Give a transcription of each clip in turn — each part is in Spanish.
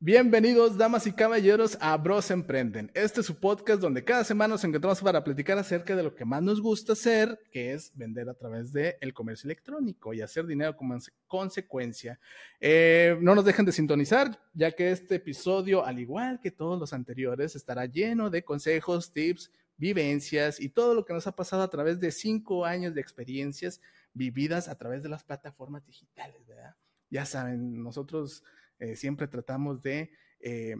Bienvenidos, damas y caballeros, a Bros Emprenden. Este es su podcast donde cada semana nos encontramos para platicar acerca de lo que más nos gusta hacer, que es vender a través del el comercio electrónico y hacer dinero como consecuencia. Eh, no nos dejen de sintonizar, ya que este episodio, al igual que todos los anteriores, estará lleno de consejos, tips, vivencias y todo lo que nos ha pasado a través de cinco años de experiencias vividas a través de las plataformas digitales, ¿verdad? Ya saben, nosotros eh, siempre tratamos de eh,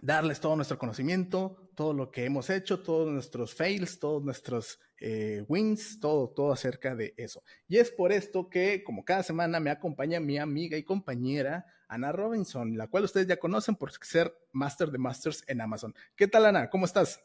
darles todo nuestro conocimiento, todo lo que hemos hecho, todos nuestros fails, todos nuestros eh, wins, todo, todo acerca de eso. Y es por esto que, como cada semana, me acompaña mi amiga y compañera Ana Robinson, la cual ustedes ya conocen por ser Master de Masters en Amazon. ¿Qué tal, Ana? ¿Cómo estás?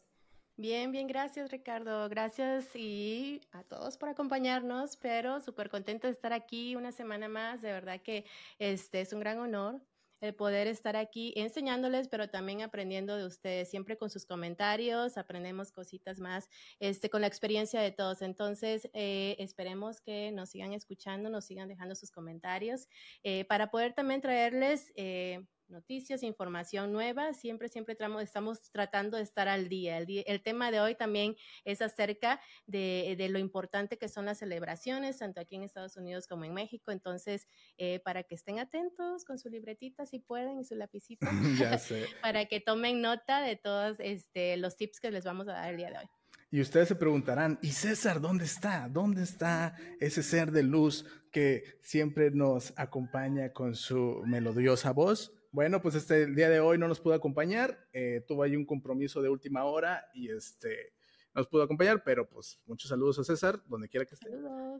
Bien, bien, gracias Ricardo, gracias y a todos por acompañarnos, pero súper contenta de estar aquí una semana más, de verdad que este es un gran honor el poder estar aquí enseñándoles, pero también aprendiendo de ustedes, siempre con sus comentarios, aprendemos cositas más este, con la experiencia de todos. Entonces, eh, esperemos que nos sigan escuchando, nos sigan dejando sus comentarios eh, para poder también traerles... Eh, noticias, información nueva. Siempre, siempre estamos tratando de estar al día. El, tema de hoy también es acerca de, lo importante que son las celebraciones, tanto aquí en Estados Unidos como en México. Entonces, eh, para que estén atentos con su libretita, si pueden, y su lapicito, para que tomen nota de todos este, los tips que les vamos a dar el día de hoy. Y ustedes se preguntarán, ¿y César dónde está? ¿Dónde está ese ser de luz que siempre nos acompaña con su melodiosa voz? Bueno, pues este el día de hoy no nos pudo acompañar, eh, tuvo ahí un compromiso de última hora y este nos pudo acompañar, pero pues muchos saludos a César, donde quiera que esté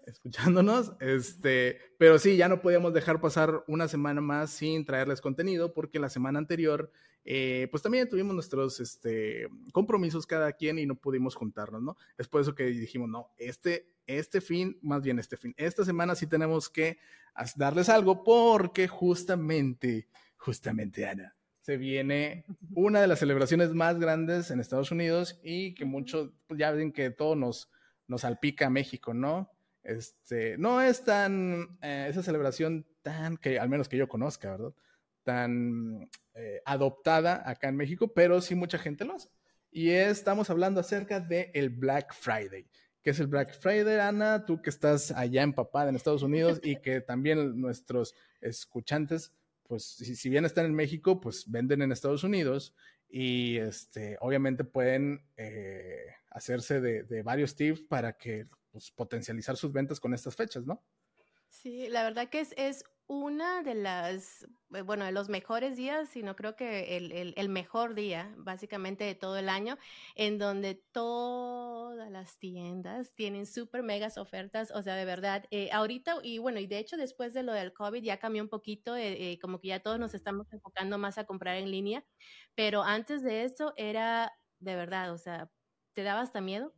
escuchándonos. Este, pero sí, ya no podíamos dejar pasar una semana más sin traerles contenido, porque la semana anterior, eh, pues también tuvimos nuestros este, compromisos cada quien y no pudimos juntarnos, ¿no? Es por eso que dijimos, no, este, este fin, más bien este fin, esta semana sí tenemos que darles algo, porque justamente justamente Ana, se viene una de las celebraciones más grandes en Estados Unidos y que muchos pues, ya ven que todo nos, nos salpica a México, ¿no? Este, no es tan, eh, esa celebración tan, que al menos que yo conozca, ¿verdad? Tan eh, adoptada acá en México, pero sí mucha gente lo hace. Y estamos hablando acerca del el Black Friday. ¿Qué es el Black Friday, Ana? Tú que estás allá empapada en Estados Unidos y que también nuestros escuchantes pues si, bien están en México, pues venden en Estados Unidos y este, obviamente pueden eh, hacerse de, varios tips para que pues, potencializar sus ventas con estas fechas, ¿no? Sí, la verdad que es, es una de las, eh, bueno, de los mejores días, sino creo que el, mejor día, básicamente, de todo el año, en donde todas las tiendas tienen súper megas ofertas, o sea, de verdad, eh, ahorita, y bueno, y de hecho después de lo del COVID ya cambió un poquito, eh, como que ya todos nos estamos enfocando más a comprar en línea, pero antes de eso era de verdad, o sea, te daba hasta miedo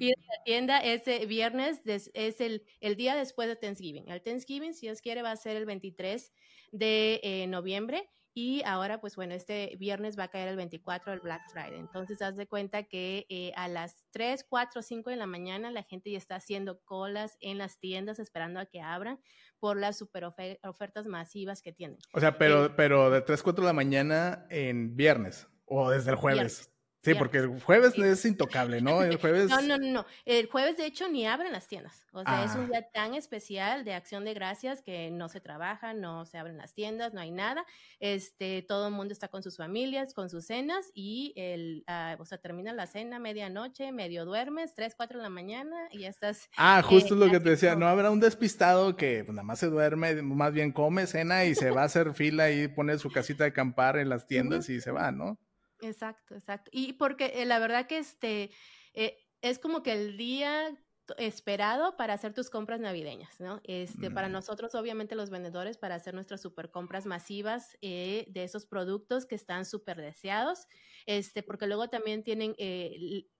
ir a la tienda ese viernes, es el, el, día después de Thanksgiving. El Thanksgiving, si Dios quiere, va a ser el 23 de eh, noviembre. Y ahora, pues bueno, este viernes va a caer el 24 del Black Friday. Entonces, haz de cuenta que eh, a las 3, 4, 5 de la mañana la gente ya está haciendo colas en las tiendas esperando a que abran por las super ofertas masivas que tienen. O sea, pero, eh, pero de 3, 4 de la mañana en viernes o desde el jueves. Sí, porque el jueves es intocable, ¿no? El jueves. No, no, no. El jueves, de hecho, ni abren las tiendas. O sea, es un ah. día tan especial de acción de gracias que no se trabaja, no se abren las tiendas, no hay nada. Este, todo el mundo está con sus familias, con sus cenas y el, ah, o sea, termina la cena medianoche, medio duermes, tres, cuatro de la mañana y ya estás. Ah, justo es lo que te decía. No habrá un despistado que pues, nada más se duerme, más bien come, cena y se va a hacer fila y pone su casita de acampar en las tiendas y se va, ¿no? Exacto, exacto. Y porque eh, la verdad que este eh, es como que el día esperado para hacer tus compras navideñas, ¿no? Este, para mm. nosotros, obviamente, los vendedores, para hacer nuestras super compras masivas eh, de esos productos que están súper deseados, este, porque luego también tienen,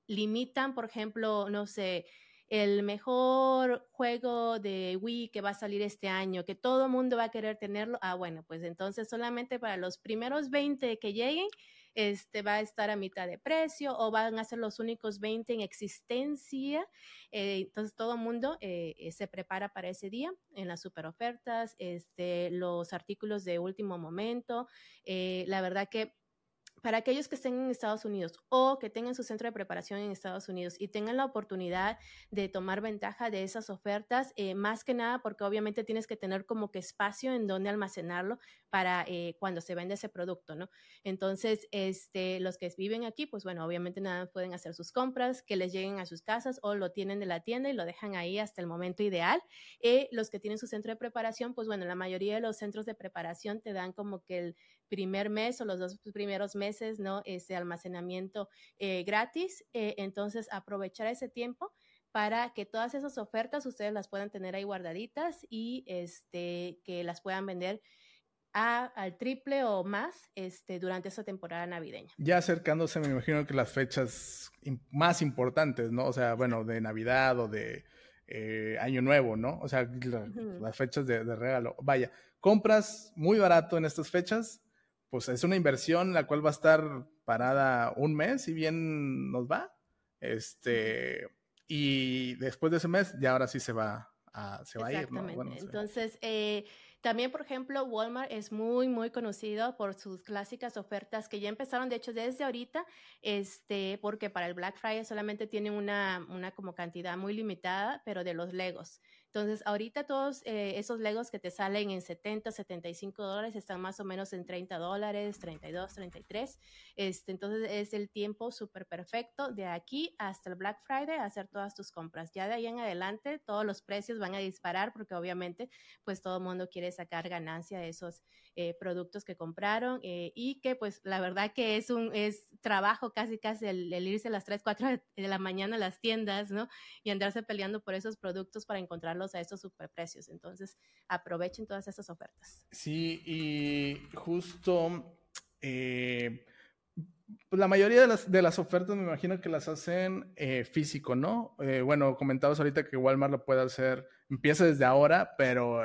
limitan, por ejemplo, no sé, el mejor juego de Wii que va a salir este año, que todo el mundo va a querer tenerlo, ah, bueno, pues entonces solamente para los primeros 20 que lleguen, este, va a estar a mitad de precio o van a ser los únicos 20 en existencia. Eh, entonces todo el mundo eh, eh, se prepara para ese día en las super ofertas, este, los artículos de último momento. la verdad que para aquellos que estén en Estados Unidos o que tengan su centro de preparación en Estados Unidos y tengan la oportunidad de tomar ventaja de esas ofertas, más que nada porque obviamente tienes que tener como que espacio en donde almacenarlo para eh, cuando se vende ese producto, ¿no? Entonces, este, los que viven aquí, pues bueno, obviamente nada pueden hacer sus compras, que les lleguen a sus casas o lo tienen de la tienda y lo dejan ahí hasta el momento ideal. Eh, los que tienen su centro de preparación, pues bueno, la mayoría de los centros de preparación te dan como que el primer mes o los dos primeros meses, ¿no? Ese almacenamiento eh, gratis. Eh, entonces, aprovechar ese tiempo para que todas esas ofertas ustedes las puedan tener ahí guardaditas y este, que las puedan vender a, al triple o más este, durante esa temporada navideña. Ya acercándose, me imagino que las fechas más importantes, ¿no? O sea, bueno, de Navidad o de eh, Año Nuevo, ¿no? O sea, las fechas de, de, regalo. Vaya, compras muy barato en estas fechas pues es una inversión la cual va a estar parada un mes, y bien nos va. Este, y después de ese mes, ya ahora sí se va a, se va a ir. ¿no? Entonces, eh, también, por ejemplo, Walmart es muy, muy conocido por sus clásicas ofertas que ya empezaron, de hecho, desde ahorita, este, porque para el Black Friday solamente tienen una, una como cantidad muy limitada, pero de los Legos. Entonces, ahorita todos eh, esos Legos que te salen en 70, 75 dólares están más o menos en 30 dólares, 32, 33. Este, entonces, es el tiempo súper perfecto de aquí hasta el Black Friday a hacer todas tus compras. Ya de ahí en adelante, todos los precios van a disparar porque obviamente, pues todo el mundo quiere sacar ganancia de esos eh, productos que compraron eh, y que pues la verdad que es un es trabajo casi casi el, irse a las 3, 4 de la mañana a las tiendas, ¿no? Y andarse peleando por esos productos para encontrarlos a esos superprecios. Entonces, aprovechen todas esas ofertas. Sí, y justo... Eh, pues la mayoría de las, de las ofertas me imagino que las hacen físico, ¿no? bueno, comentabas ahorita que Walmart lo puede hacer, empieza desde ahora, pero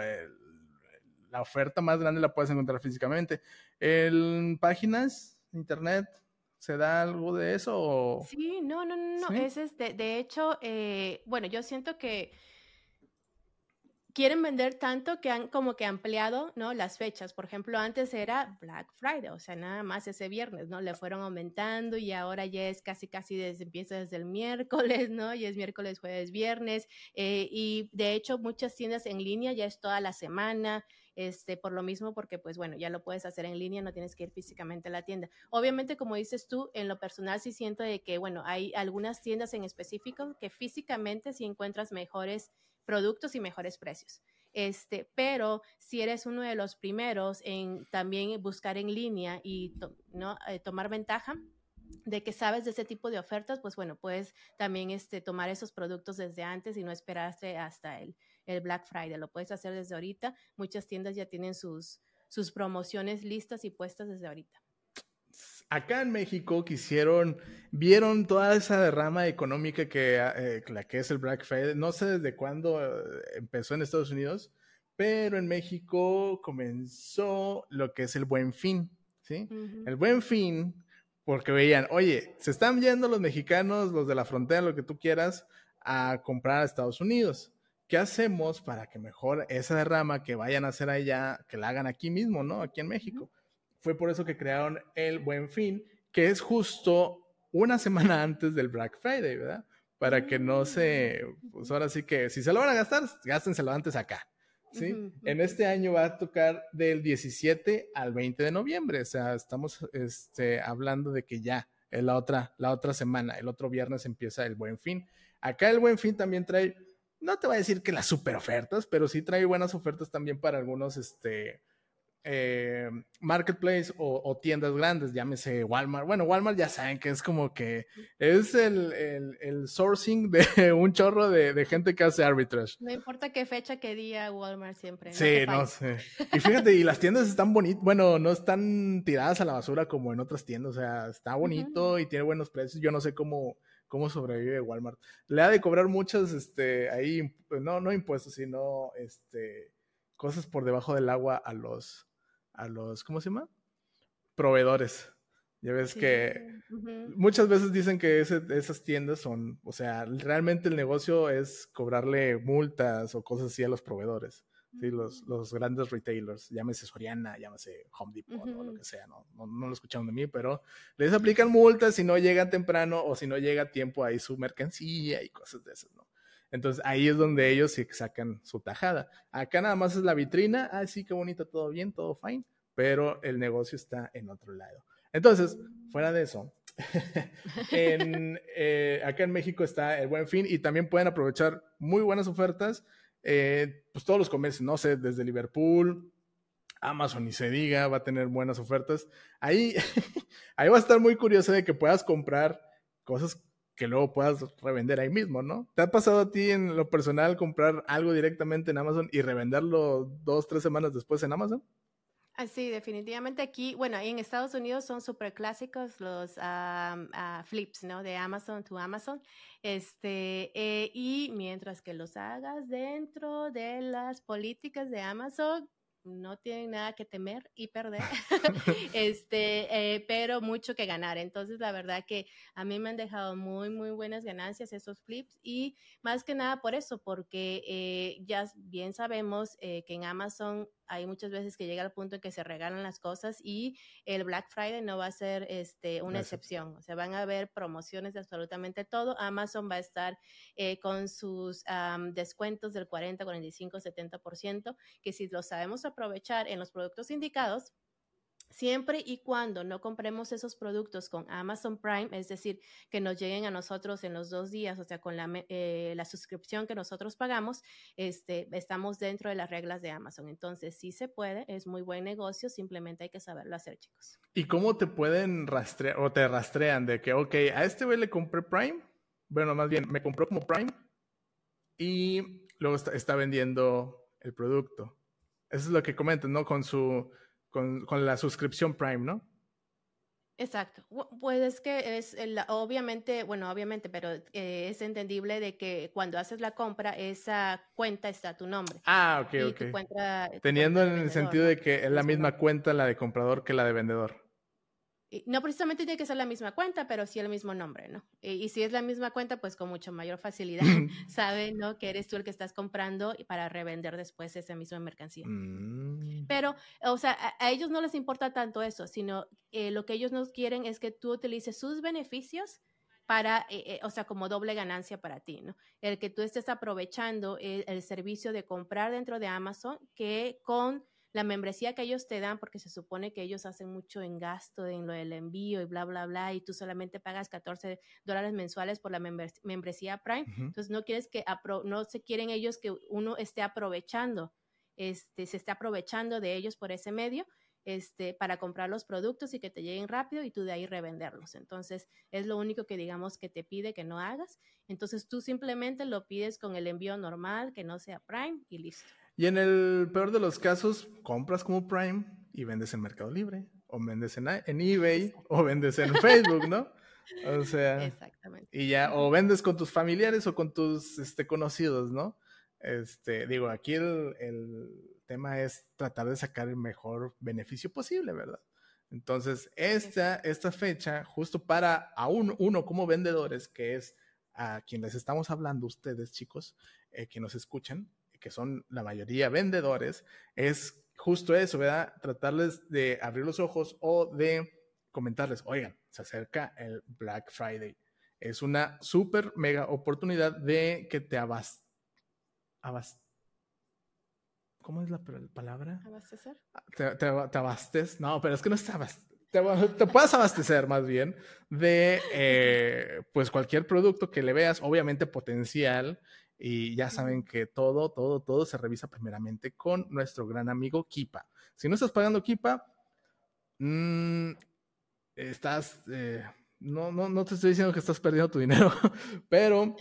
la oferta más grande la puedes encontrar físicamente. ¿En páginas, internet, se da algo de eso? Sí, no, no, no, es este, de hecho, eh, bueno, yo siento que quieren vender tanto que han como que ampliado, ¿no? Las fechas. Por ejemplo, antes era Black Friday, o sea, nada más ese viernes, ¿no? Le fueron aumentando y ahora ya es casi, casi desde, empieza desde el miércoles, ¿no? Y es miércoles, jueves, viernes. Eh, y de hecho, muchas tiendas en línea ya es toda la semana este, por lo mismo, porque pues bueno, ya lo puedes hacer en línea, no tienes que ir físicamente a la tienda. Obviamente, como dices tú, en lo personal sí siento de que, bueno, hay algunas tiendas en específico que físicamente sí encuentras mejores productos y mejores precios. Este, pero si eres uno de los primeros en también buscar en línea y ¿no? Eh, tomar ventaja, de que sabes de ese tipo de ofertas, pues bueno, puedes también este, tomar esos productos desde antes y no esperarte hasta el, el Black Friday. Lo puedes hacer desde ahorita. Muchas tiendas ya tienen sus, sus promociones listas y puestas desde ahorita. Acá en México quisieron, vieron toda esa derrama económica que eh, la que es el Black Friday. No sé desde cuándo eh, empezó en Estados Unidos, pero en México comenzó lo que es el Buen Fin, ¿sí? El Buen Fin, porque veían, oye, se están yendo los mexicanos, los de la frontera, lo que tú quieras, a comprar a Estados Unidos. ¿qué hacemos para que mejor esa derrama que vayan a hacer allá, que la hagan aquí mismo, ¿no? Aquí en México. Fue por eso que crearon el Buen Fin, que es justo una semana antes del Black Friday, ¿verdad? Para que no se, pues ahora sí que, si se lo van a gastar, gástenselo antes acá. ¿Sí? En este año va a tocar del 17 al 20 de noviembre, o sea, estamos este, hablando de que ya es la otra, la otra semana, el otro viernes empieza el Buen Fin. Acá el Buen Fin también trae no te voy a decir que las super ofertas, pero sí trae buenas ofertas también para algunos este, eh, marketplace o, tiendas grandes, llámese Walmart. Bueno, Walmart ya saben que es como que es el, el, sourcing de un chorro de, gente que hace arbitrage. No importa qué fecha, qué día, Walmart siempre. Sí, no, sé. Y fíjate, y las tiendas están bonitas, bueno, no están tiradas a la basura como en otras tiendas, o sea, está bonito y tiene buenos precios. Yo no sé cómo cómo sobrevive Walmart. Le ha de cobrar muchas, este, ahí, no, no impuestos, sino, este, cosas por debajo del agua a los, a los, ¿cómo se llama? Proveedores. Ya ves que muchas veces dicen que esas tiendas son, o sea, realmente el negocio es cobrarle multas o cosas así a los proveedores. ¿sí? Los, los grandes retailers, llámese Soriana, llámese Home Depot o lo que sea, ¿no? ¿no? No, lo escucharon de mí, pero les aplican multas si no llega temprano o si no llega a tiempo ahí su mercancía y cosas de esas, ¿no? Entonces ahí es donde ellos sacan su tajada. Acá nada más es la vitrina, ah, sí, qué bonito, todo bien, todo fine, pero el negocio está en otro lado. Entonces, fuera de eso, eh, acá en México está el Buen Fin y también pueden aprovechar muy buenas ofertas. Eh, pues todos los comercios, no sé, desde Liverpool, Amazon ni se diga, va a tener buenas ofertas. Ahí, ahí va a estar muy curioso de que puedas comprar cosas que luego puedas revender ahí mismo, ¿no? ¿Te ha pasado a ti en lo personal comprar algo directamente en Amazon y revenderlo dos, tres semanas después en Amazon? Ah, sí, definitivamente aquí, bueno, en Estados Unidos son súper clásicos los ah, flips, ¿no? De Amazon to Amazon. Este, eh, y mientras que los hagas dentro de las políticas de Amazon, no tienen nada que temer y perder, este, eh, pero mucho que ganar. Entonces, la verdad que a mí me han dejado muy, muy buenas ganancias esos flips y más que nada por eso, porque eh, ya bien sabemos que en Amazon hay muchas veces que llega al punto en que se regalan las cosas y el Black Friday no va a ser este, una excepción. O sea, van a haber promociones de absolutamente todo. Amazon va a estar eh, con sus descuentos del 40, 45, 70%, que si lo sabemos aprovechar en los productos indicados, Siempre y cuando no compremos esos productos con Amazon Prime, es decir, que nos lleguen a nosotros en los dos días, o sea, con la, eh, la suscripción que nosotros pagamos, este, estamos dentro de las reglas de Amazon. Entonces, sí se puede, es muy buen negocio, simplemente hay que saberlo hacer, chicos. ¿Y cómo te pueden rastrear o te rastrean de que, ok, a este güey le compré Prime? Bueno, más bien, me compró como Prime y luego está, está vendiendo el producto. Eso es lo que comentan, ¿no? Con su con, la suscripción Prime, ¿no? Exacto. Pues es que es, obviamente, bueno, obviamente, pero eh, es entendible de que cuando haces la compra, esa cuenta está a tu nombre. Ah, ok, ok. Teniendo en el sentido de que es la misma cuenta la de comprador que la de vendedor no precisamente tiene que ser la misma cuenta, pero sí el mismo nombre, ¿no? Y, si es la misma cuenta, pues con mucho mayor facilidad sabe, ¿no? Que eres tú el que estás comprando para revender después esa misma mercancía. Mm. Pero, o sea, a, ellos no les importa tanto eso, sino eh, lo que ellos nos quieren es que tú utilices sus beneficios para, eh, eh, o sea, como doble ganancia para ti, ¿no? El que tú estés aprovechando el servicio de comprar dentro de Amazon que con la membresía que ellos te dan, porque se supone que ellos hacen mucho en gasto en lo del envío y bla, bla, bla, y tú solamente pagas 14 dólares mensuales por la membresía Prime. Entonces, no quieres que, no se quieren ellos que uno esté aprovechando, este, se esté aprovechando de ellos por ese medio. Este, para comprar los productos y que te lleguen rápido y tú de ahí revenderlos. Entonces, es lo único que digamos que te pide que no hagas. Entonces, tú simplemente lo pides con el envío normal, que no sea Prime y listo. Y en el peor de los casos, compras como Prime y vendes en Mercado Libre, o vendes en, eBay, o vendes en Facebook, ¿no? O sea, Exactamente. y ya, o vendes con tus familiares o con tus este, conocidos, ¿no? Este, digo, aquí el, el tema es tratar de sacar el mejor beneficio posible, ¿verdad? Entonces, esta, esta fecha, justo para a uno como vendedores, que es a quien les estamos hablando, ustedes chicos, eh, que nos escuchan, que son la mayoría vendedores, es justo eso, ¿verdad? Tratarles de abrir los ojos o de comentarles, oigan, se acerca el Black Friday. Es una súper mega oportunidad de que te abas... abas ¿Cómo es la palabra? ¿Abastecer? Ah, te, te, abastes. No, pero es que no te, te, puedes abastecer más bien de eh, pues cualquier producto que le veas, obviamente potencial, y ya saben que todo, todo, todo se revisa primeramente con nuestro gran amigo Kipa. Si no estás pagando Kipa, mm, estás, eh, no, no, no te estoy diciendo que estás perdiendo tu dinero, pero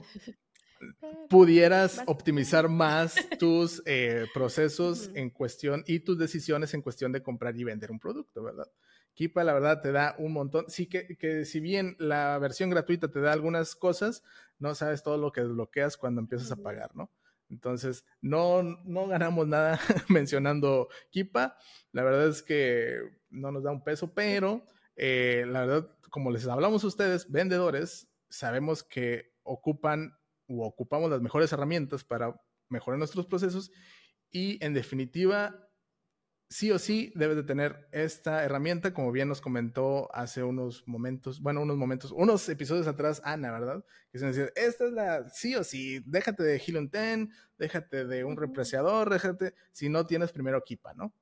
pudieras optimizar más tus eh, procesos en cuestión y tus decisiones en cuestión de comprar y vender un producto, ¿verdad? Kipa, la verdad, te da un montón. Sí que, que, si bien la versión gratuita te da algunas cosas, no sabes todo lo que desbloqueas cuando empiezas a pagar, ¿no? Entonces, no, no ganamos nada mencionando Kipa. La verdad es que no nos da un peso, pero eh, la verdad, como les hablamos a ustedes, vendedores, sabemos que ocupan o ocupamos las mejores herramientas para mejorar nuestros procesos y en definitiva sí o sí debes de tener esta herramienta, como bien nos comentó hace unos momentos, bueno, unos momentos, unos episodios atrás, Ana, ¿verdad? Que se decía, esta es la sí o sí, déjate de Helium 10, déjate de un repreciador, déjate, si no tienes primero equipa, ¿no?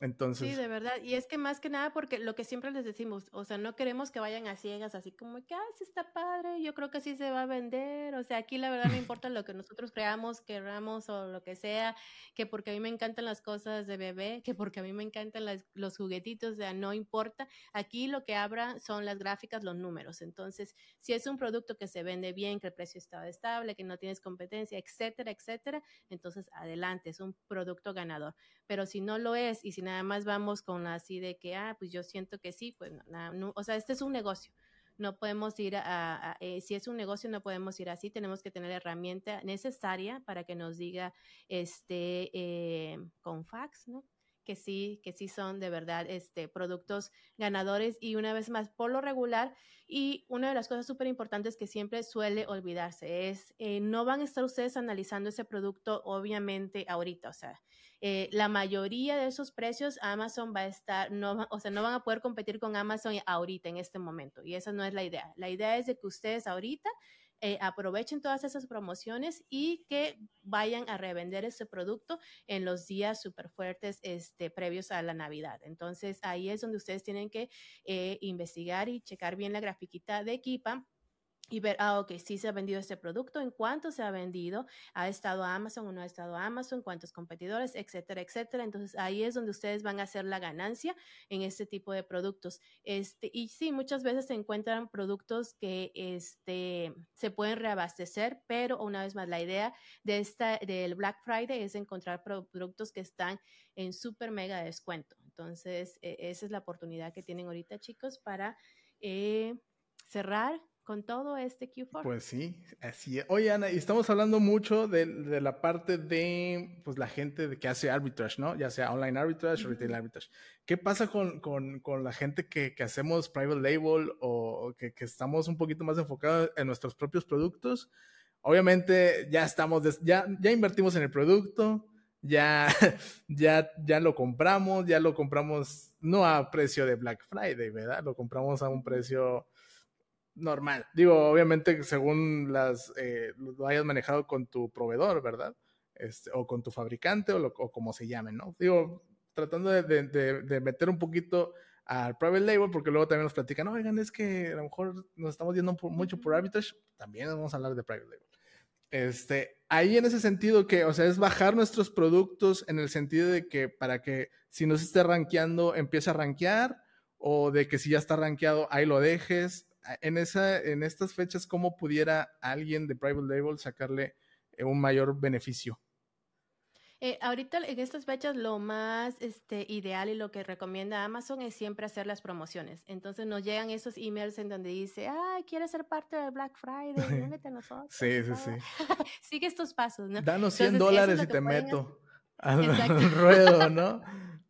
Entonces. Sí, de verdad. Y es que más que nada, porque lo que siempre les decimos, o sea, no queremos que vayan a ciegas, así como que, ay, sí está padre, yo creo que sí se va a vender. O sea, aquí la verdad no importa lo que nosotros creamos, queramos o lo que sea, que porque a mí me encantan las cosas de bebé, que porque a mí me encantan los juguetitos, o sea, no importa. Aquí lo que abra son las gráficas, los números. Entonces, si es un producto que se vende bien, que el precio está estable, que no tienes competencia, etcétera, etcétera, entonces adelante, es un producto ganador. Pero si no lo es y si nada más vamos con así de que, ah, pues yo siento que sí, pues no, o sea, este es un negocio. No podemos ir a, eh, si es un negocio, no podemos ir así. Tenemos que tener la herramienta necesaria para que nos diga, este, eh, con fax, ¿no? que sí, que sí son de verdad este, productos ganadores y una vez más, por lo regular, y una de las cosas súper importantes que siempre suele olvidarse es, eh, no van a estar ustedes analizando ese producto obviamente ahorita, o sea, eh, la mayoría de esos precios Amazon va a estar, no, o sea, no van a poder competir con Amazon ahorita, en este momento, y esa no es la idea. La idea es de que ustedes ahorita eh, aprovechen todas esas promociones y que vayan a revender ese producto en los días súper fuertes este, previos a la Navidad. Entonces ahí es donde ustedes tienen que eh, investigar y checar bien la grafiquita de Equipa y ver, ah, ok, sí se ha vendido este producto, en cuánto se ha vendido, ha estado Amazon o no ha estado Amazon, cuántos competidores, etcétera, etcétera. Entonces ahí es donde ustedes van a hacer la ganancia en este tipo de productos. Este, y sí, muchas veces se encuentran productos que este, se pueden reabastecer, pero una vez más, la idea de esta, del Black Friday es encontrar productos que están en súper mega descuento. Entonces, e, esa es la oportunidad que tienen ahorita, chicos, para eh, cerrar con todo este Q4. Pues sí, así es. Oye, Ana, y estamos hablando mucho de, la parte de pues, la gente que hace arbitrage, ¿no? Ya sea online arbitrage o retail arbitrage. ¿Qué pasa con, la gente que, hacemos private label o que, estamos un poquito más enfocados en nuestros propios productos? Obviamente ya estamos, ya, ya invertimos en el producto, ya, ya, ya lo compramos, ya lo compramos no a precio de Black Friday, ¿verdad? Lo compramos a un precio normal. Digo, obviamente según las eh, lo hayas manejado con tu proveedor, ¿verdad? Este, o con tu fabricante o, como se llame, ¿no? Digo, tratando de, meter un poquito al private label, porque luego también nos platican, oigan, es que a lo mejor nos estamos yendo mucho por arbitrage, también vamos a hablar de private label. Este, ahí en ese sentido que, o sea, es bajar nuestros productos en el sentido de que para que si no se esté rankeando, empiece a rankear, o de que si ya está rankeado, ahí lo dejes, en, esa, en estas fechas, ¿cómo pudiera alguien de Private Label sacarle eh, un mayor beneficio? Eh, ahorita en estas fechas lo más este, ideal y lo que recomienda Amazon es siempre hacer las promociones. Entonces nos llegan esos emails en donde dice, ah, ¿quieres ser parte de Black Friday? Únete a nosotros. sí, sí, sí. Sigue estos pasos, ¿no? Danos 100 dólares y te meto al ruedo, ¿no?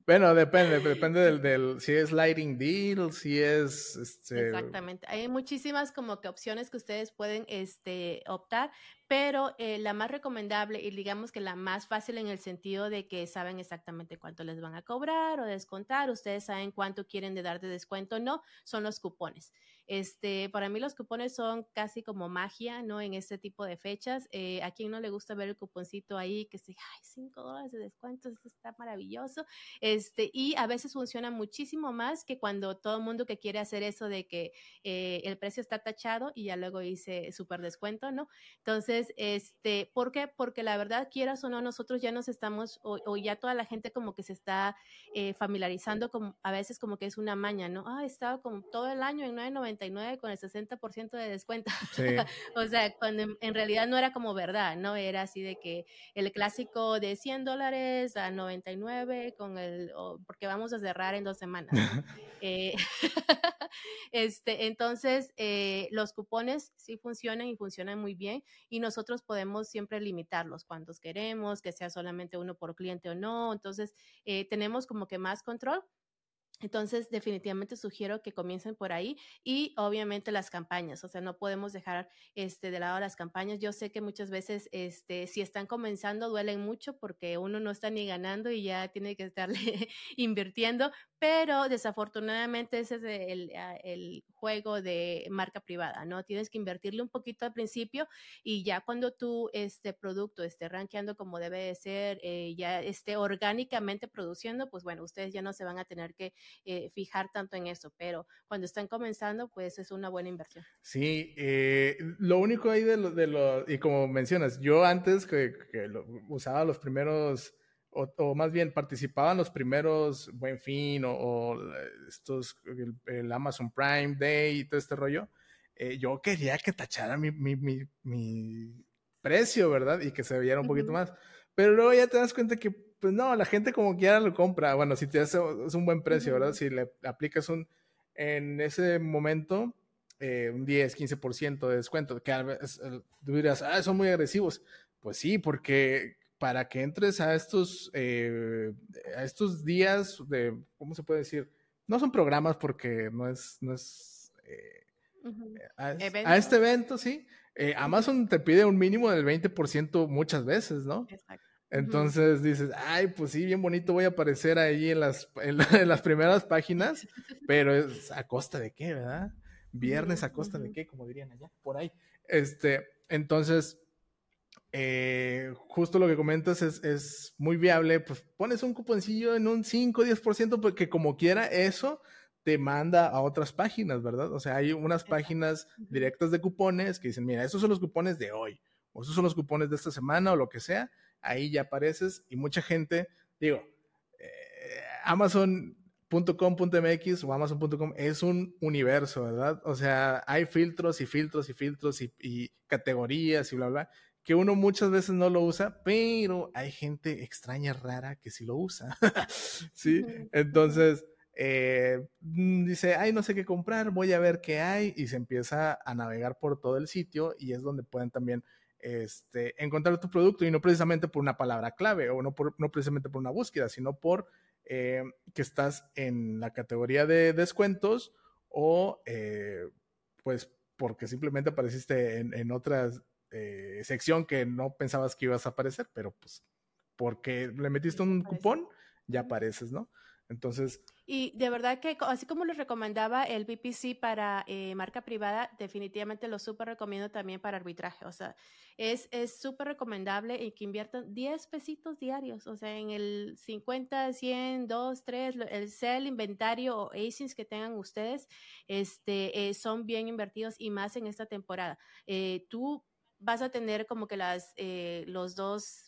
Bueno, depende, depende del, del, si es lighting deal, si es este... Exactamente. Hay muchísimas como que opciones que ustedes pueden este, optar, pero eh, la más recomendable y digamos que la más fácil en el sentido de que saben exactamente cuánto les van a cobrar o descontar, ustedes saben cuánto quieren de dar de descuento, no, son los cupones. Este, para mí los cupones son casi como magia, ¿no? En este tipo de fechas. Eh, a quien no le gusta ver el cuponcito ahí que se, ay, 5 dólares de descuento, esto está maravilloso. Este, y a veces funciona muchísimo más que cuando todo el mundo que quiere hacer eso de que eh, el precio está tachado y ya luego dice súper descuento, ¿no? Entonces, este, ¿por qué? Porque la verdad, quieras o no, nosotros ya nos estamos, o, ya toda la gente como que se está eh, familiarizando, como, a veces como que es una maña, ¿no? Ah, he estado como todo el año en 9.99 con el 60% de descuento. o sea, cuando en, realidad no era como verdad, ¿no? Era así de que el clásico de 100 dólares a 99 con el, porque vamos a cerrar en dos semanas. eh, este, entonces, eh, los cupones sí funcionan y funcionan muy bien y nosotros podemos siempre limitarlos cuantos queremos, que sea solamente uno por cliente o no. Entonces, eh, tenemos como que más control Entonces, definitivamente sugiero que comiencen por ahí y obviamente las campañas, o sea, no podemos dejar este, de lado las campañas. Yo sé que muchas veces, este, si están comenzando, duelen mucho porque uno no está ni ganando y ya tiene que estarle invirtiendo, pero desafortunadamente ese es el, ah, el, juego de marca privada, ¿no? Tienes que invertirle un poquito al principio y ya cuando tu este producto esté rankeando como debe de ser, eh, ya esté orgánicamente produciendo, pues bueno, ustedes ya no se van a tener que eh, fijar tanto en eso, pero cuando están comenzando, pues es una buena inversión. Sí, eh, lo único ahí de lo, de lo, y como mencionas, yo antes que, que usaba los primeros o, más bien participaban los primeros Buen Fin o, estos, el, Amazon Prime Day y todo este rollo, eh, yo quería que tachara mi, mi, mi, precio, ¿verdad? Y que se viera un poquito más. Pero luego ya te das cuenta que, pues no, la gente como quiera lo compra. Bueno, si te hace es un buen precio, ¿verdad? Si le aplicas un, en ese momento, eh, un 10, 15% de descuento, que a veces tú dirías, ah, son muy agresivos. Pues sí, porque para que entres a estos, eh, a estos días de, ¿cómo se puede decir? No son programas porque no es, no es, eh, a, este evento, sí. Eh, Amazon te pide un mínimo del 20% muchas veces, ¿no? Exacto. Entonces dices, ay, pues sí, bien bonito voy a aparecer ahí en las, en, las primeras páginas, pero es a costa de qué, ¿verdad? Viernes a costa de qué, como dirían allá, por ahí. Este, entonces, eh, justo lo que comentas es, es, muy viable, pues pones un cuponcillo en un 5 o 10% porque como quiera eso te manda a otras páginas, ¿verdad? O sea, hay unas páginas directas de cupones que dicen, mira, esos son los cupones de hoy, o esos son los cupones de esta semana o lo que sea, ahí ya apareces y mucha gente, digo, eh, Amazon.com.mx o Amazon.com es un universo, ¿verdad? O sea, hay filtros y filtros y filtros y, y categorías y bla, bla que uno muchas veces no lo usa, pero hay gente extraña, rara, que sí lo usa. sí, entonces eh, mm, dice, ay, no sé qué comprar, voy a ver qué hay, y se empieza a navegar por todo el sitio y es donde pueden también este, encontrar tu producto y no precisamente por una palabra clave o no, por, no precisamente por una búsqueda, sino por eh, que estás en la categoría de descuentos o eh, pues porque simplemente apareciste en, en otras eh, sección que no pensabas que ibas a aparecer, pero pues porque le metiste un cupón, ya apareces, ¿no? Entonces. Y de verdad que, así como les recomendaba el BPC para eh, marca privada, definitivamente lo súper recomiendo también para arbitraje. O sea, es súper recomendable y que inviertan 10 pesitos diarios. O sea, en el 50, 100, 2, 3, el sell, inventario o ASINs que tengan ustedes, este, eh, son bien invertidos y más en esta temporada. tú vas a tener como que las, eh, los dos,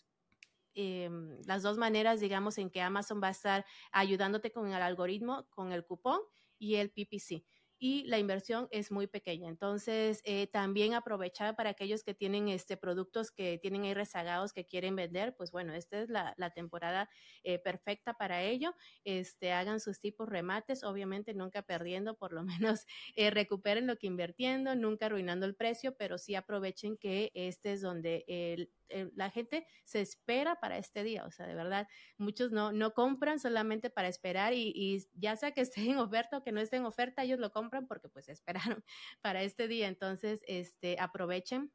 em, las dos maneras, digamos, en que Amazon va a estar ayudándote con el algoritmo, con el cupón y el PPC y la inversión es muy pequeña. Entonces, eh, también aprovechar para aquellos que tienen este, productos que tienen ahí rezagados que quieren vender, pues bueno, esta es la, temporada eh, perfecta para ello. Este, hagan sus tipos remates, obviamente nunca perdiendo, por lo menos eh, recuperen lo que invirtiendo, nunca arruinando el precio, pero sí aprovechen que este es donde el la gente se espera para este día, o sea, de verdad, muchos no, no compran solamente para esperar y, ya sea que esté en oferta o que no esté en oferta, ellos lo compran porque pues esperaron para este día, entonces, este, aprovechen.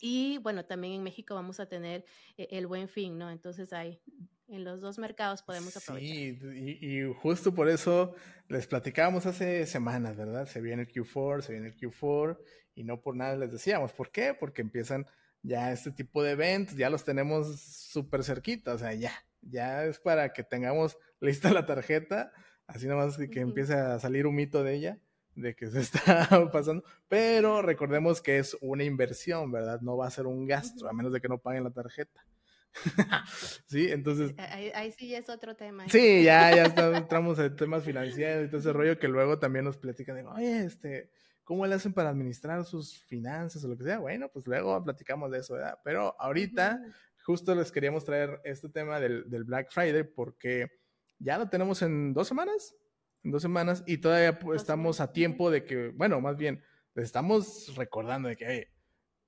Y bueno, también en México vamos a tener eh, el buen fin, ¿no? Entonces ahí en los dos mercados podemos aprovechar. Sí, y, y, justo por eso les platicábamos hace semanas, ¿verdad? Se viene el Q4, se viene el Q4 y no por nada les decíamos. ¿Por qué? Porque empiezan ya este tipo de eventos, ya los tenemos súper cerquita, o sea, ya, ya es para que tengamos lista la tarjeta, así nomás que, que empiece a salir un mito de ella, de que se está pasando, pero recordemos que es una inversión, ¿verdad? No va a ser un gasto, a menos de que no paguen la tarjeta. sí, entonces. Ahí, sí es otro tema. ¿eh? Sí, ya, ya entramos en temas financieros y todo ese rollo que luego también nos platican de, oye, este, ¿Cómo le hacen para administrar sus finanzas o lo que sea? Bueno, pues luego platicamos de eso, ¿verdad? Pero ahorita justo les queríamos traer este tema del, Black Friday porque ya lo tenemos en dos semanas, en dos semanas y todavía estamos a tiempo de que, bueno, más bien, les estamos recordando de que,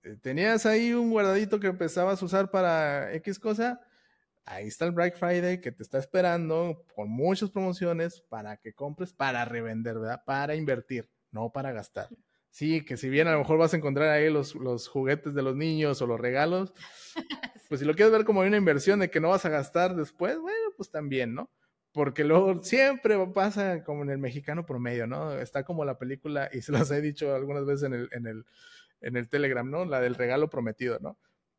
eh, tenías ahí un guardadito que empezabas a usar para X cosa, ahí está el Black Friday que te está esperando con muchas promociones para que compres, para revender, ¿verdad? Para invertir, no para gastar. Sí, que si bien a lo mejor vas a encontrar ahí los, los juguetes de los niños o los regalos, pues si lo quieres ver como una inversión de que no vas a gastar después, bueno, pues también, ¿no? Porque luego siempre pasa como en el mexicano promedio, ¿no? Está como la película, y se los he dicho algunas veces en el, en el, en el Telegram, ¿no? La del regalo prometido, ¿no?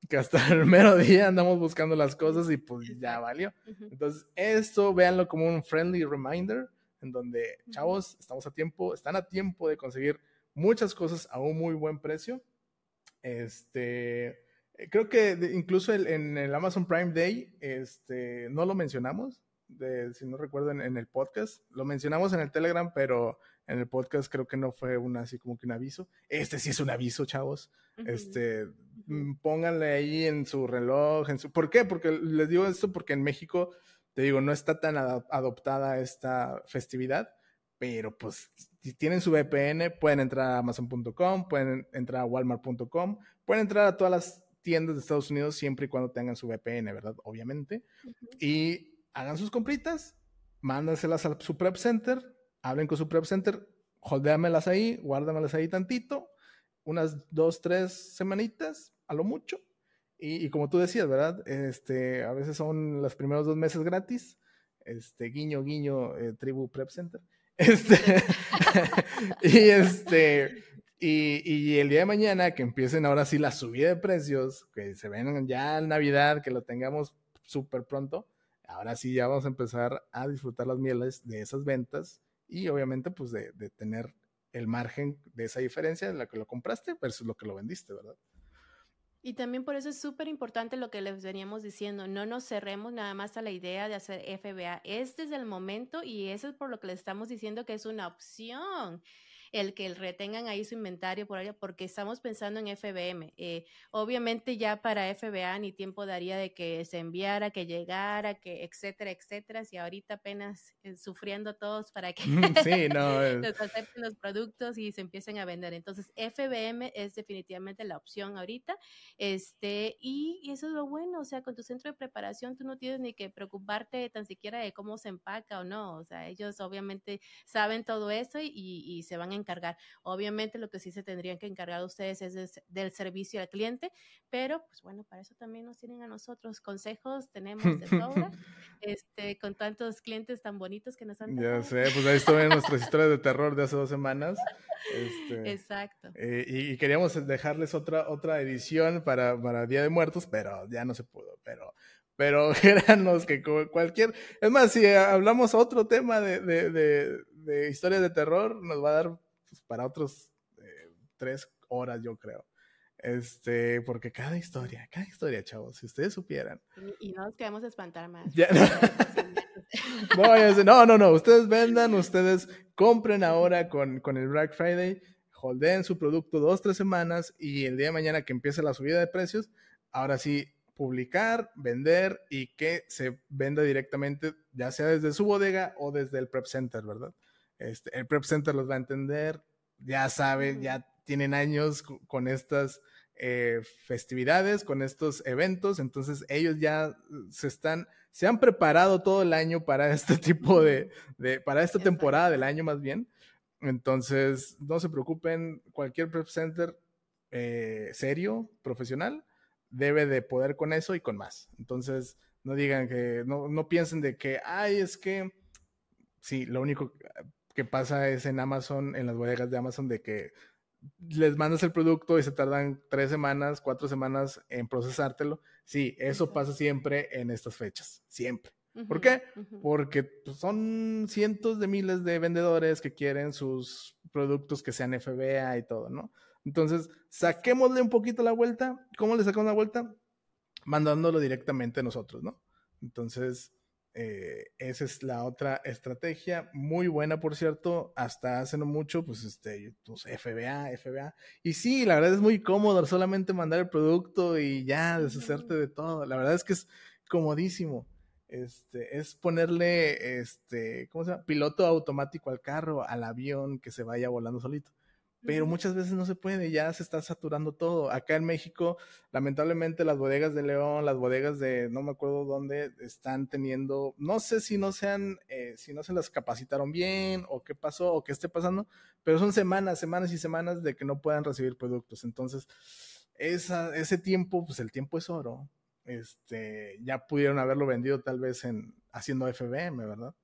que hasta el mero día andamos buscando las cosas y pues ya valió. Entonces, esto véanlo como un friendly reminder en donde, chavos, estamos a tiempo, están a tiempo de conseguir muchas cosas a un muy buen precio. Este, creo que incluso en el Amazon Prime Day, este, no lo mencionamos, de, si no recuerdo en, el podcast, lo mencionamos en el Telegram, pero en el podcast creo que no fue un así como que un aviso. Este sí es un aviso, chavos. Este, mm, pónganle ahí en su reloj, en su... ¿Por qué? Porque les digo esto porque en México, te digo, no está tan adoptada esta festividad, pero pues si tienen su VPN, pueden entrar a amazon.com, pueden entrar a walmart.com, pueden entrar a todas las tiendas de Estados Unidos siempre y cuando tengan su VPN, ¿verdad? Obviamente. Y hagan sus compritas, mándanselas a su prep center, hablen con su prep center, holdéamelas ahí, guárdamelas ahí tantito, unas dos, tres semanitas, a lo mucho. Y, como tú decías, ¿verdad? Este, a veces son los primeros dos meses gratis. Este, guiño, guiño, eh, tribu prep center. Este, y este, y, y, el día de mañana que empiecen ahora sí la subida de precios, que se ven ya en Navidad, que lo tengamos súper pronto, ahora sí ya vamos a empezar a disfrutar las mieles de esas ventas y obviamente pues de, de tener el margen de esa diferencia en la que lo compraste versus lo que lo vendiste, ¿verdad? Y también por eso es súper importante lo que les veníamos diciendo, no nos cerremos nada más a la idea de hacer FBA, es desde el momento y eso es por lo que les estamos diciendo que es una opción el que retengan ahí su inventario por allá, porque estamos pensando en FBM. Eh, obviamente ya para FBA ni tiempo daría de que se enviara, que llegara, que etcétera, etcétera, si ahorita apenas eh, sufriendo todos para que sí, no, acepten los productos y se empiecen a vender. Entonces, FBM es definitivamente la opción ahorita. Este, y, eso es lo bueno, o sea, con tu centro de preparación tú no tienes ni que preocuparte tan siquiera de cómo se empaca o no, o sea, ellos obviamente saben todo eso y, y se van a encargar. Obviamente lo que sí se tendrían que encargar ustedes es del servicio al cliente, pero pues bueno, para eso también nos tienen a nosotros consejos, tenemos de sobra, este, con tantos clientes tan bonitos que nos han Ya sé, pues ahí en nuestras historias de terror de hace dos semanas. Este, Exacto. Eh, y, queríamos dejarles otra, otra edición para, para Día de Muertos, pero ya no se pudo, pero pero créanos que cualquier, es más, si hablamos otro tema de, de, de, de historias de terror, nos va a dar para otros eh, tres horas, yo creo. Este, porque cada historia, cada historia, chavos, si ustedes supieran. Y, no nos queremos espantar más. no. no, no, ustedes vendan, ustedes compren ahora con, con el Black Friday, holden su producto dos, tres semanas y el día de mañana que empiece la subida de precios, ahora sí, publicar, vender y que se venda directamente, ya sea desde su bodega o desde el prep center, ¿verdad? Este, el Prep Center los va a entender, ya saben, ya tienen años con estas eh, festividades, con estos eventos, entonces ellos ya se están, se han preparado todo el año para este tipo de, para esta temporada del año más bien. Entonces, no se preocupen, cualquier Prep Center eh, serio, profesional, debe de poder con eso y con más. Entonces, no digan que, no, no piensen de que, ay, es que, sí, lo único, que pasa es en Amazon, en las bodegas de Amazon, de que les mandas el producto y se tardan tres semanas, cuatro semanas en procesártelo. Sí, eso pasa siempre en estas fechas, siempre. ¿Por qué? Porque pues, son cientos de miles de vendedores que quieren sus productos que sean FBA y todo, ¿no? Entonces, saquémosle un poquito la vuelta. ¿Cómo le sacamos la vuelta? Mandándolo directamente a nosotros, ¿no? Entonces, eh, esa es la otra estrategia, muy buena por cierto, hasta hace no mucho, pues este, pues, FBA, FBA. Y sí, la verdad es muy cómodo solamente mandar el producto y ya deshacerte de todo. La verdad es que es comodísimo. Este, es ponerle, este, ¿cómo se llama? Piloto automático al carro, al avión que se vaya volando solito. Pero muchas veces no se puede, ya se está saturando todo. Acá en México, lamentablemente las bodegas de León, las bodegas de no me acuerdo dónde, están teniendo, no sé si no sean, eh, si no se las capacitaron bien o qué pasó o qué esté pasando, pero son semanas, semanas y semanas de que no puedan recibir productos. Entonces, esa, ese tiempo, pues el tiempo es oro. Este, ya pudieron haberlo vendido tal vez en haciendo FBM, ¿verdad?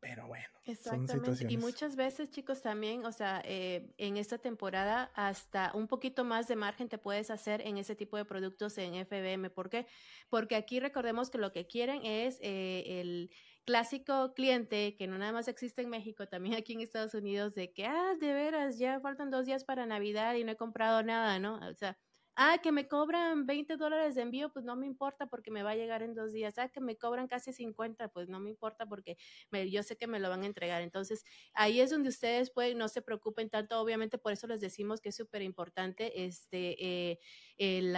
Pero bueno. Exactamente. y muchas veces, chicos, también, o sea, eh, en esta temporada hasta un poquito más de margen te puedes hacer en ese tipo de productos en FBM. ¿Por qué? Porque aquí recordemos que lo que quieren es eh, el clásico cliente que no nada más existe en México, también aquí en Estados Unidos, de que, ah, de veras, ya faltan dos días para Navidad y no he comprado nada, ¿no? O sea, Ah, que me cobran 20 dólares de envío, pues no me importa porque me va a llegar en dos días. Ah, que me cobran casi 50, pues no me importa porque yo sé que me lo van a entregar. Entonces, ahí es donde ustedes pueden, no se preocupen tanto. Obviamente, por eso les decimos que es súper importante este, eh, el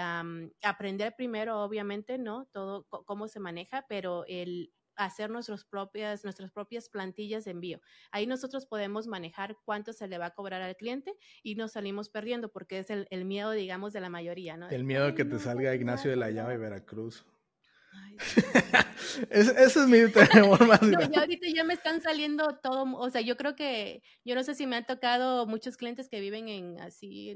aprender primero, obviamente, ¿no? Todo cómo se maneja, pero el hacer nuestras propias, nuestras propias plantillas de envío. Ahí nosotros podemos manejar cuánto se le va a cobrar al cliente y nos salimos perdiendo porque es el, miedo, digamos, de la mayoría, ¿no? El miedo de que te salga Ignacio de la Llave Veracruz. Eso es mi temor más no, ya ahorita ya me están saliendo todo, o sea, yo creo que, yo no sé si me han tocado muchos clientes que viven en así,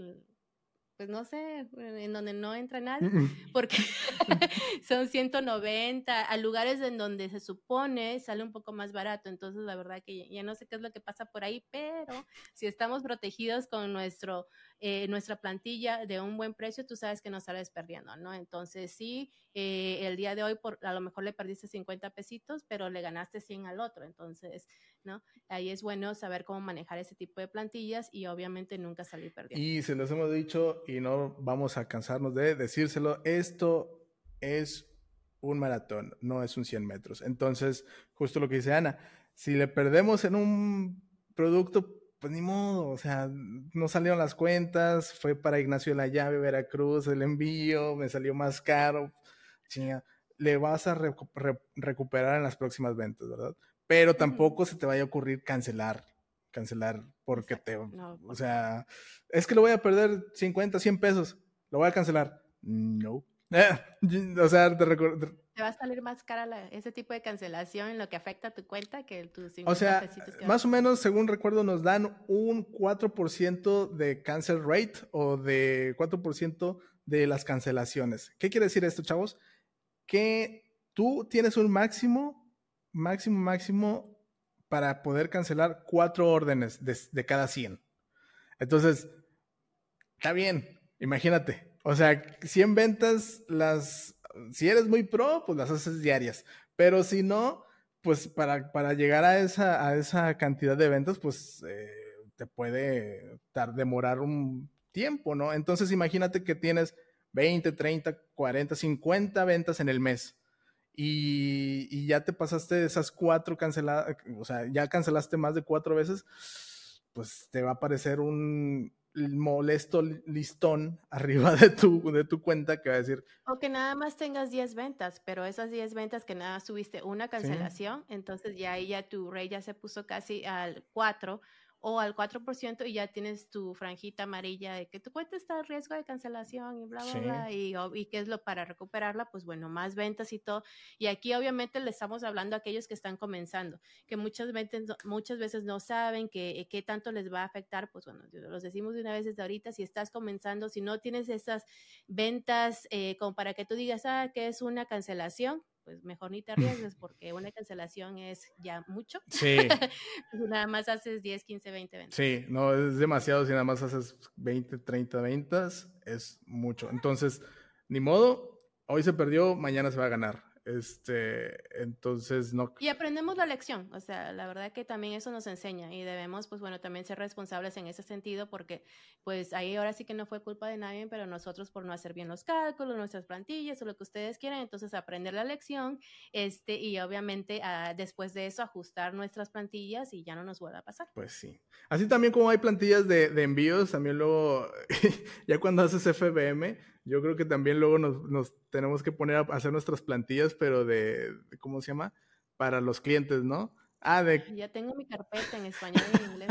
pues no sé, en donde no entra nadie, porque son 190, a lugares en donde se supone sale un poco más barato, entonces la verdad que ya no sé qué es lo que pasa por ahí, pero si estamos protegidos con nuestro eh, nuestra plantilla de un buen precio, tú sabes que no sales perdiendo, ¿no? Entonces, sí, eh, el día de hoy por, a lo mejor le perdiste 50 pesitos, pero le ganaste 100 al otro. Entonces, ¿no? Ahí es bueno saber cómo manejar ese tipo de plantillas y obviamente nunca salir perdiendo. Y se los hemos dicho y no vamos a cansarnos de decírselo, esto es un maratón, no es un 100 metros. Entonces, justo lo que dice Ana, si le perdemos en un producto, pues ni modo, o sea, no salieron las cuentas, fue para Ignacio de la Llave, Veracruz, el envío, me salió más caro, chinga, le vas a recuperar en las próximas ventas, ¿verdad? Pero tampoco se te vaya a ocurrir cancelar, cancelar, porque te, o sea, es que lo voy a perder 50, 100 pesos, lo voy a cancelar. No. o sea, te, recuerdo te va a salir más cara ese tipo de cancelación en lo que afecta a tu cuenta que tus 50 O sea, más o menos, según recuerdo, nos dan un 4% de cancel rate o de 4% de las cancelaciones. ¿Qué quiere decir esto, chavos? Que tú tienes un máximo, máximo, máximo para poder cancelar cuatro órdenes de, de cada 100. Entonces, está bien, imagínate. O sea, 100 ventas las si eres muy pro, pues las haces diarias. Pero si no, pues para, para llegar a esa, a esa cantidad de ventas, pues eh, te puede demorar un tiempo, ¿no? Entonces imagínate que tienes 20, 30, 40, 50 ventas en el mes. Y, y ya te pasaste esas cuatro canceladas, o sea, ya cancelaste más de cuatro veces, pues te va a aparecer un, molesto listón arriba de tu, de tu cuenta que va a decir. O que nada más tengas 10 ventas, pero esas 10 ventas que nada tuviste una cancelación, entonces ya ahí ya tu rey ya se puso casi al 4 o al 4% y ya tienes tu franjita amarilla de que tu cuenta está en riesgo de cancelación y bla, bla, bla, y, y qué es lo para recuperarla, pues bueno, más ventas y todo. Y aquí obviamente le estamos hablando a aquellos que están comenzando, que muchas veces, muchas veces no saben qué tanto les va a afectar, pues bueno, los decimos de una vez desde ahorita, si estás comenzando, si no tienes esas ventas eh, como para que tú digas, ah, que es una cancelación, pues mejor ni te arriesgues porque una cancelación es ya mucho. Sí. Pues, nada más haces 10, 15, 20 ventas. Sí, no, es demasiado si nada más haces 20, 30 ventas, es mucho. Entonces, ni modo, hoy se perdió, mañana se va a ganar. Este, entonces no. Y aprendemos la lección, o sea, la verdad que también eso nos enseña y debemos, pues bueno, también ser responsables en ese sentido porque, pues ahí ahora sí que no fue culpa de nadie, pero nosotros por no hacer bien los cálculos, nuestras plantillas o lo que ustedes quieran, entonces aprender la lección, este, y obviamente ah, después de eso ajustar nuestras plantillas y ya no nos vuelva a pasar. Pues sí. Así también como hay plantillas de, de envíos, también luego, ya cuando haces FBM, yo creo que también luego nos, tenemos que poner a hacer nuestras plantillas, pero de, ¿cómo se llama? Para los clientes, ¿no? Ah, de... Ya tengo mi carpeta en español y en inglés.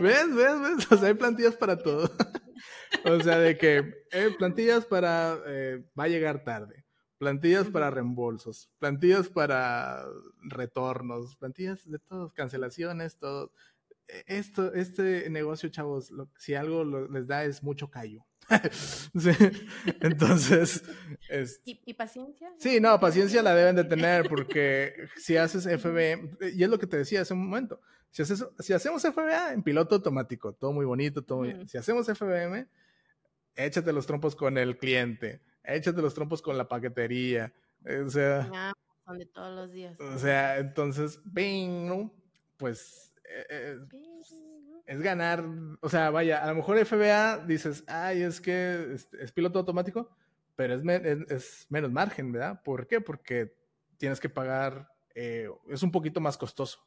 ¿Ves, ves, ves? O sea, hay plantillas para todo. o sea, de que eh, plantillas para... Eh, va a llegar tarde. Plantillas para reembolsos. Plantillas para retornos. Plantillas de todos. Cancelaciones, todo. E, esto, este negocio, chavos, si algo les da es mucho callo. Entonces. ¿Y, paciencia? Sí, no, paciencia la deben de tener porque si haces FBA, y es lo que te decía hace un momento, si, haces, si hacemos FBA en piloto automático, todo muy bonito, todo muy, Si hacemos FBM, échate los trompos con el cliente, échate los trompos con la paquetería, o sea... Son de todos los días. O sea, entonces, bing, Pues... Eh, eh, es ganar, o sea, vaya, a lo mejor FBA dices, ay, es que es, piloto automático, pero es, es, menos margen, ¿verdad? ¿Por qué? Porque tienes que pagar, eh, es un poquito más costoso,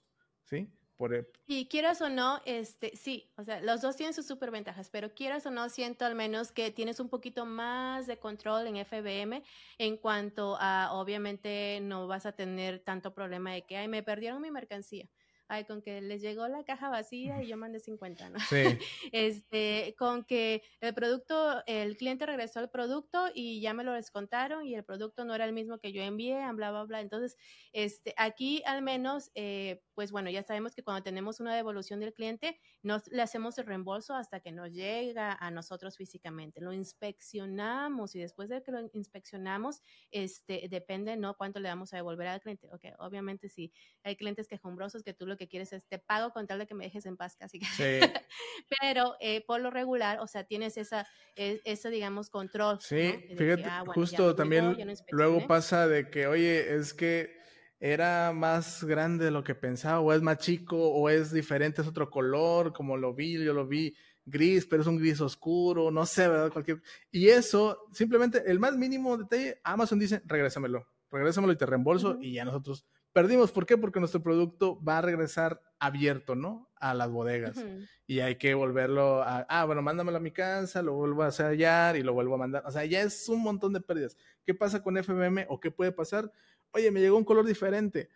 ¿sí? E y quieras o no, este, sí, o sea, los dos tienen sus super ventajas, pero quieras o no, siento al menos que tienes un poquito más de control en FBM en cuanto a, obviamente, no vas a tener tanto problema de que, ay, me perdieron mi mercancía ay, con que les llegó la caja vacía y yo mandé 50, ¿no? Sí. este, con que el producto, el cliente regresó el producto y ya me lo descontaron y el producto no era el mismo que yo envié, bla, bla, bla. Entonces, este, aquí al menos, eh, pues bueno, ya sabemos que cuando tenemos una devolución del cliente, nos, le hacemos el reembolso hasta que nos llega a nosotros físicamente. Lo inspeccionamos y después de que lo inspeccionamos, este, depende, ¿no? Cuánto le vamos a devolver al cliente. Ok, obviamente si hay clientes quejumbrosos que tú lo que quieres es te pago con tal de que me dejes en paz casi. Sí. Pero eh, por lo regular, o sea, tienes esa, e, esa digamos, control. Sí, fíjate, ah, justo también luego pasa de que, oye, es que era más grande de lo que pensaba, o es más chico, o es diferente, es otro color, como lo vi, yo lo vi gris, pero es un gris oscuro, no sé, ¿verdad? Cualquier... Y eso, simplemente, el más mínimo detalle, Amazon dice, regrésamelo, regrésamelo y te reembolso, y ya nosotros Perdimos, ¿por qué? Porque nuestro producto va a regresar abierto, ¿no? A las bodegas. Y hay que volverlo a, ah, bueno, mándamelo a mi casa, lo vuelvo a sellar y lo vuelvo a mandar. O sea, ya es un montón de pérdidas. ¿Qué pasa con FBM o qué puede pasar? Oye, me llegó un color diferente.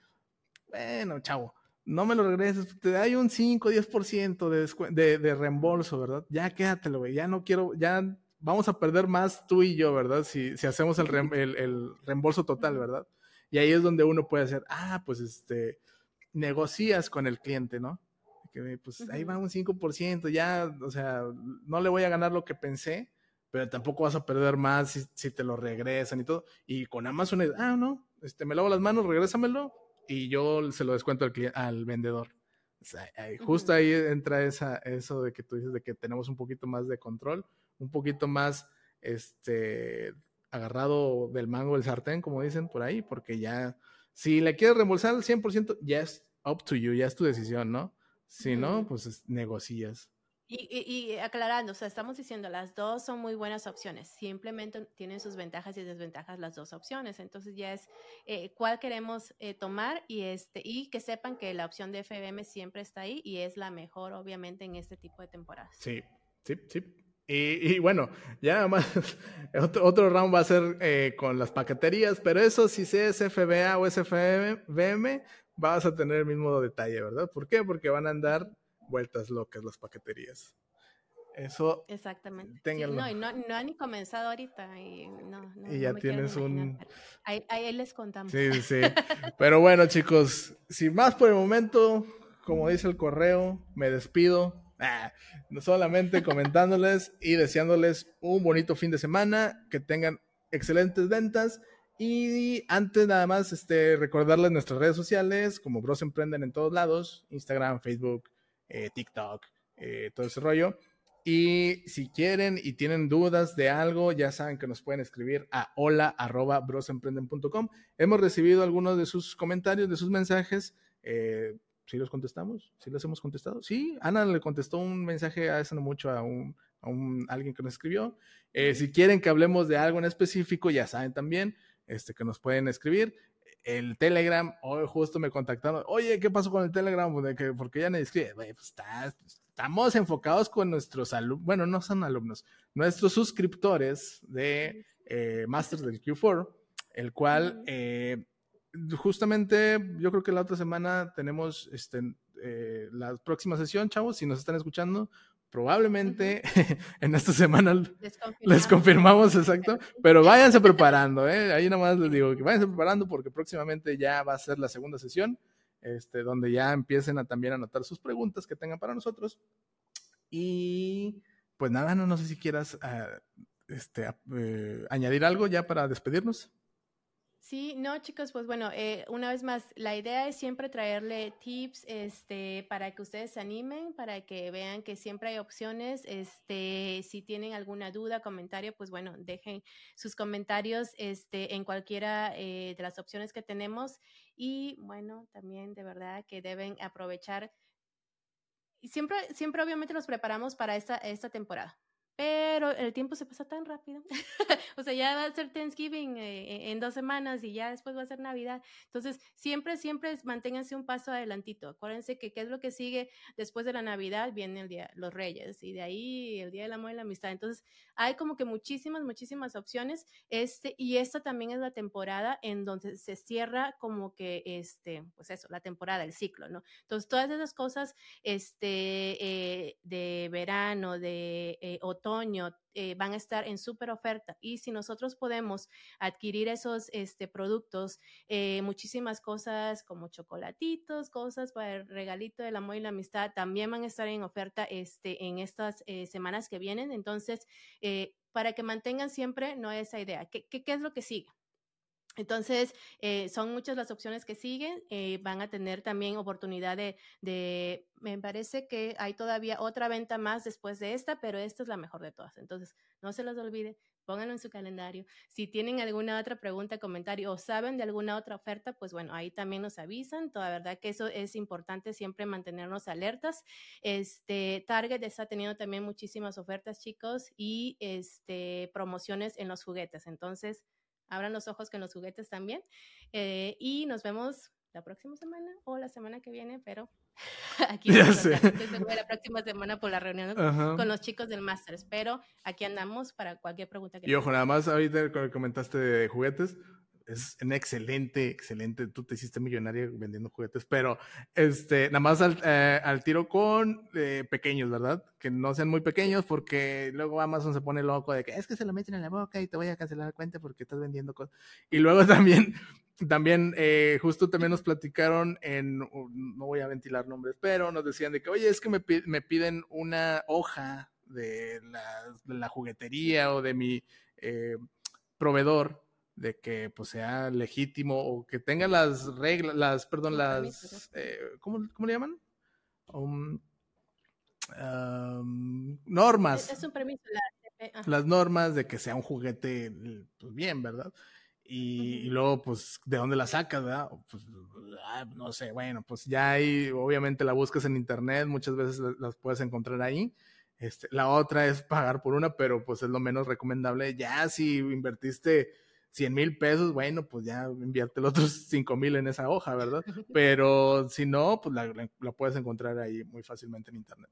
Bueno, chavo, no me lo regreses, te da un 5, 10% de, de, de reembolso, ¿verdad? Ya quédatelo, güey, ya no quiero, ya vamos a perder más tú y yo, ¿verdad? Si, si hacemos el, el, el reembolso total, ¿verdad? Y ahí es donde uno puede hacer, ah, pues este, negocias con el cliente, ¿no? Que pues ahí va un 5%, ya, o sea, no le voy a ganar lo que pensé, pero tampoco vas a perder más si, te lo regresan y todo. Y con Amazon es, ah, no, este, me lavo las manos, regrésamelo y yo se lo descuento al, al vendedor. justo ahí entra esa, eso de que tú dices de que tenemos un poquito más de control, un poquito más, este, agarrado del mango del sartén, como dicen por ahí, porque ya, si le quieres reembolsar al 100%, ya es up to you, ya es tu decisión, ¿no? Si no, pues negocias. Y, y, aclarando, o sea, estamos diciendo, las dos son muy buenas opciones, simplemente tienen sus ventajas y desventajas las dos opciones, entonces ya es eh, cuál queremos eh, tomar y, este, y que sepan que la opción de FBM siempre está ahí y es la mejor, obviamente, en este tipo de temporadas. Sí, sí, sí. Y, bueno, ya más, otro, round va a ser eh, con las paqueterías, pero eso si es FBA o SFBM, vas a tener el mismo detalle, ¿verdad? ¿Por qué? Porque van a andar vueltas locas las paqueterías. Eso. Exactamente. no, y no, no han ni comenzado ahorita. Y, no, y ya tienes un. Ahí, ahí, les contamos. Sí, sí. Pero bueno, chicos, sin más por el momento, como dice el correo, me despido. Ah, solamente comentándoles y deseándoles un bonito fin de semana, que tengan excelentes ventas. Y antes nada más, este, recordarles nuestras redes sociales, como Bros Emprenden en todos lados, Instagram, Facebook, eh, TikTok, eh, todo ese rollo. Y si quieren y tienen dudas de algo, ya saben que nos pueden escribir a hola.brosemprenden.com. Hemos recibido algunos de sus comentarios, de sus mensajes. Eh, ¿Sí los contestamos? ¿Sí los hemos contestado? Sí, Ana le contestó un mensaje hace no mucho a un, a un alguien que nos escribió. Eh, si quieren que hablemos de algo en específico, ya saben también este, que nos pueden escribir. El Telegram, hoy justo me contactaron. Oye, ¿qué pasó con el Telegram? Pues, porque ya me escribe. Pues estamos enfocados con nuestros alumnos, bueno, no son alumnos, nuestros suscriptores de eh, Masters del Q4, el cual justamente yo creo que la otra semana tenemos este, eh, la próxima sesión, chavos, si nos están escuchando, probablemente en esta semana les confirmamos. exacto, pero váyanse preparando, ¿eh? ahí nomás les digo que váyanse preparando porque próximamente ya va a ser la segunda sesión, este, donde ya empiecen a también anotar sus preguntas que tengan para nosotros. Y pues nada, no, no sé si quieras ah, este, eh, añadir algo ya para despedirnos. Sí, no, chicos, pues bueno, eh, una vez más, la idea es siempre traerle tips, este, para que ustedes se animen, para que vean que siempre hay opciones, este, si tienen alguna duda, comentario, pues bueno, dejen sus comentarios, este, en cualquiera eh, de las opciones que tenemos y bueno, también de verdad que deben aprovechar siempre, siempre obviamente nos preparamos para esta, esta temporada. Pero el tiempo se pasa tan rápido. o sea, ya va a ser Thanksgiving eh, en dos semanas y ya después va a ser Navidad. Entonces, siempre, siempre manténganse un paso adelantito. Acuérdense que qué es lo que sigue después de la Navidad, viene el día, los Reyes y de ahí el Día del Amor y la Amistad. Entonces, hay como que muchísimas, muchísimas opciones. Este, y esta también es la temporada en donde se cierra como que, este, pues eso, la temporada, el ciclo, ¿no? Entonces, todas esas cosas, este, eh, de verano, de eh, otoño eh, van a estar en súper oferta. Y si nosotros podemos adquirir esos este, productos, eh, muchísimas cosas como chocolatitos, cosas para el regalito del amor y la amistad, también van a estar en oferta este, en estas eh, semanas que vienen. Entonces, para que mantengan siempre, no esa idea. ¿Qué, qué, qué es lo que sigue? Entonces, eh, son muchas las opciones que siguen. Eh, van a tener también oportunidad de, me parece que hay todavía otra venta más después de esta, pero esta es la mejor de todas. Entonces, no se los olvide, pónganlo en su calendario. Si tienen alguna otra pregunta, comentario o saben de alguna otra oferta, pues bueno, ahí también nos avisan. Toda verdad que eso es importante siempre mantenernos alertas. Este Target está teniendo también muchísimas ofertas, chicos, y este promociones en los juguetes. Entonces, abran los ojos con los juguetes también. Eh, y nos vemos la próxima semana o la semana que viene, pero aquí ya la próxima semana por la reunión con los chicos del Masters, pero aquí andamos para cualquier pregunta que Y ojo, nada más ahorita comentaste de juguetes, es un excelente, excelente. Tú te hiciste millonario vendiendo juguetes, pero este, nada más al, eh, tiro con eh, pequeños, ¿verdad? Que no sean muy pequeños porque luego Amazon se pone loco de que es que se lo meten en la boca y te voy a cancelar la cuenta porque estás vendiendo cosas. Y luego también, también, eh, justo también nos platicaron en, no voy a ventilar nombres, pero nos decían de que, oye, es que me, me piden una hoja de de la juguetería o de mi proveedor de que pues sea legítimo o que tenga las reglas, las, perdón, las, eh, ¿cómo, ¿cómo, le llaman? Um, normas. Es un permiso. las normas de que sea un juguete pues, bien, ¿verdad? Y, luego, pues, ¿de dónde la sacas, verdad? Pues, ah, no sé, bueno, pues ya ahí, obviamente la buscas en internet, muchas veces las puedes encontrar ahí. Este, la otra es pagar por una, pero pues es lo menos recomendable. Ya si invertiste 100 mil pesos, bueno, pues ya invierte los otros 5 mil en esa hoja, ¿verdad? Pero si no, pues la, puedes encontrar ahí muy fácilmente en internet.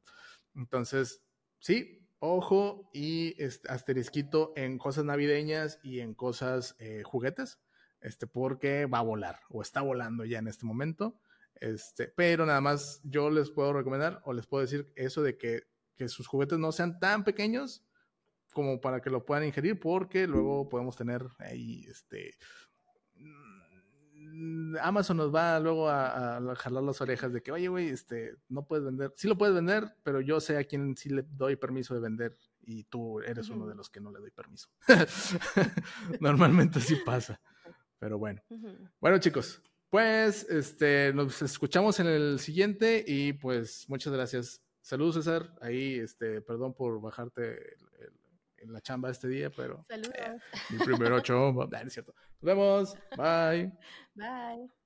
Entonces, sí, ojo y este, asterisquito en cosas navideñas y en cosas eh, juguetes, este, porque va a volar o está volando ya en este momento. Este, pero nada más yo les puedo recomendar o les puedo decir eso de que, que sus juguetes no sean tan pequeños como para que lo puedan ingerir, porque luego podemos tener ahí, este, mm, Amazon nos va luego a, jalar las orejas de que, oye, güey, este, no puedes vender, sí lo puedes vender, pero yo sé a quién sí le doy permiso de vender y tú eres uno de los que no le doy permiso. Normalmente sí pasa, pero bueno. Bueno, chicos, pues, este, nos escuchamos en el siguiente y pues muchas gracias. Saludos, César. Ahí, este, perdón por bajarte el en la chamba este día, pero. Saludos. mi primer ocho, es cierto. Nos vemos. Bye. Bye.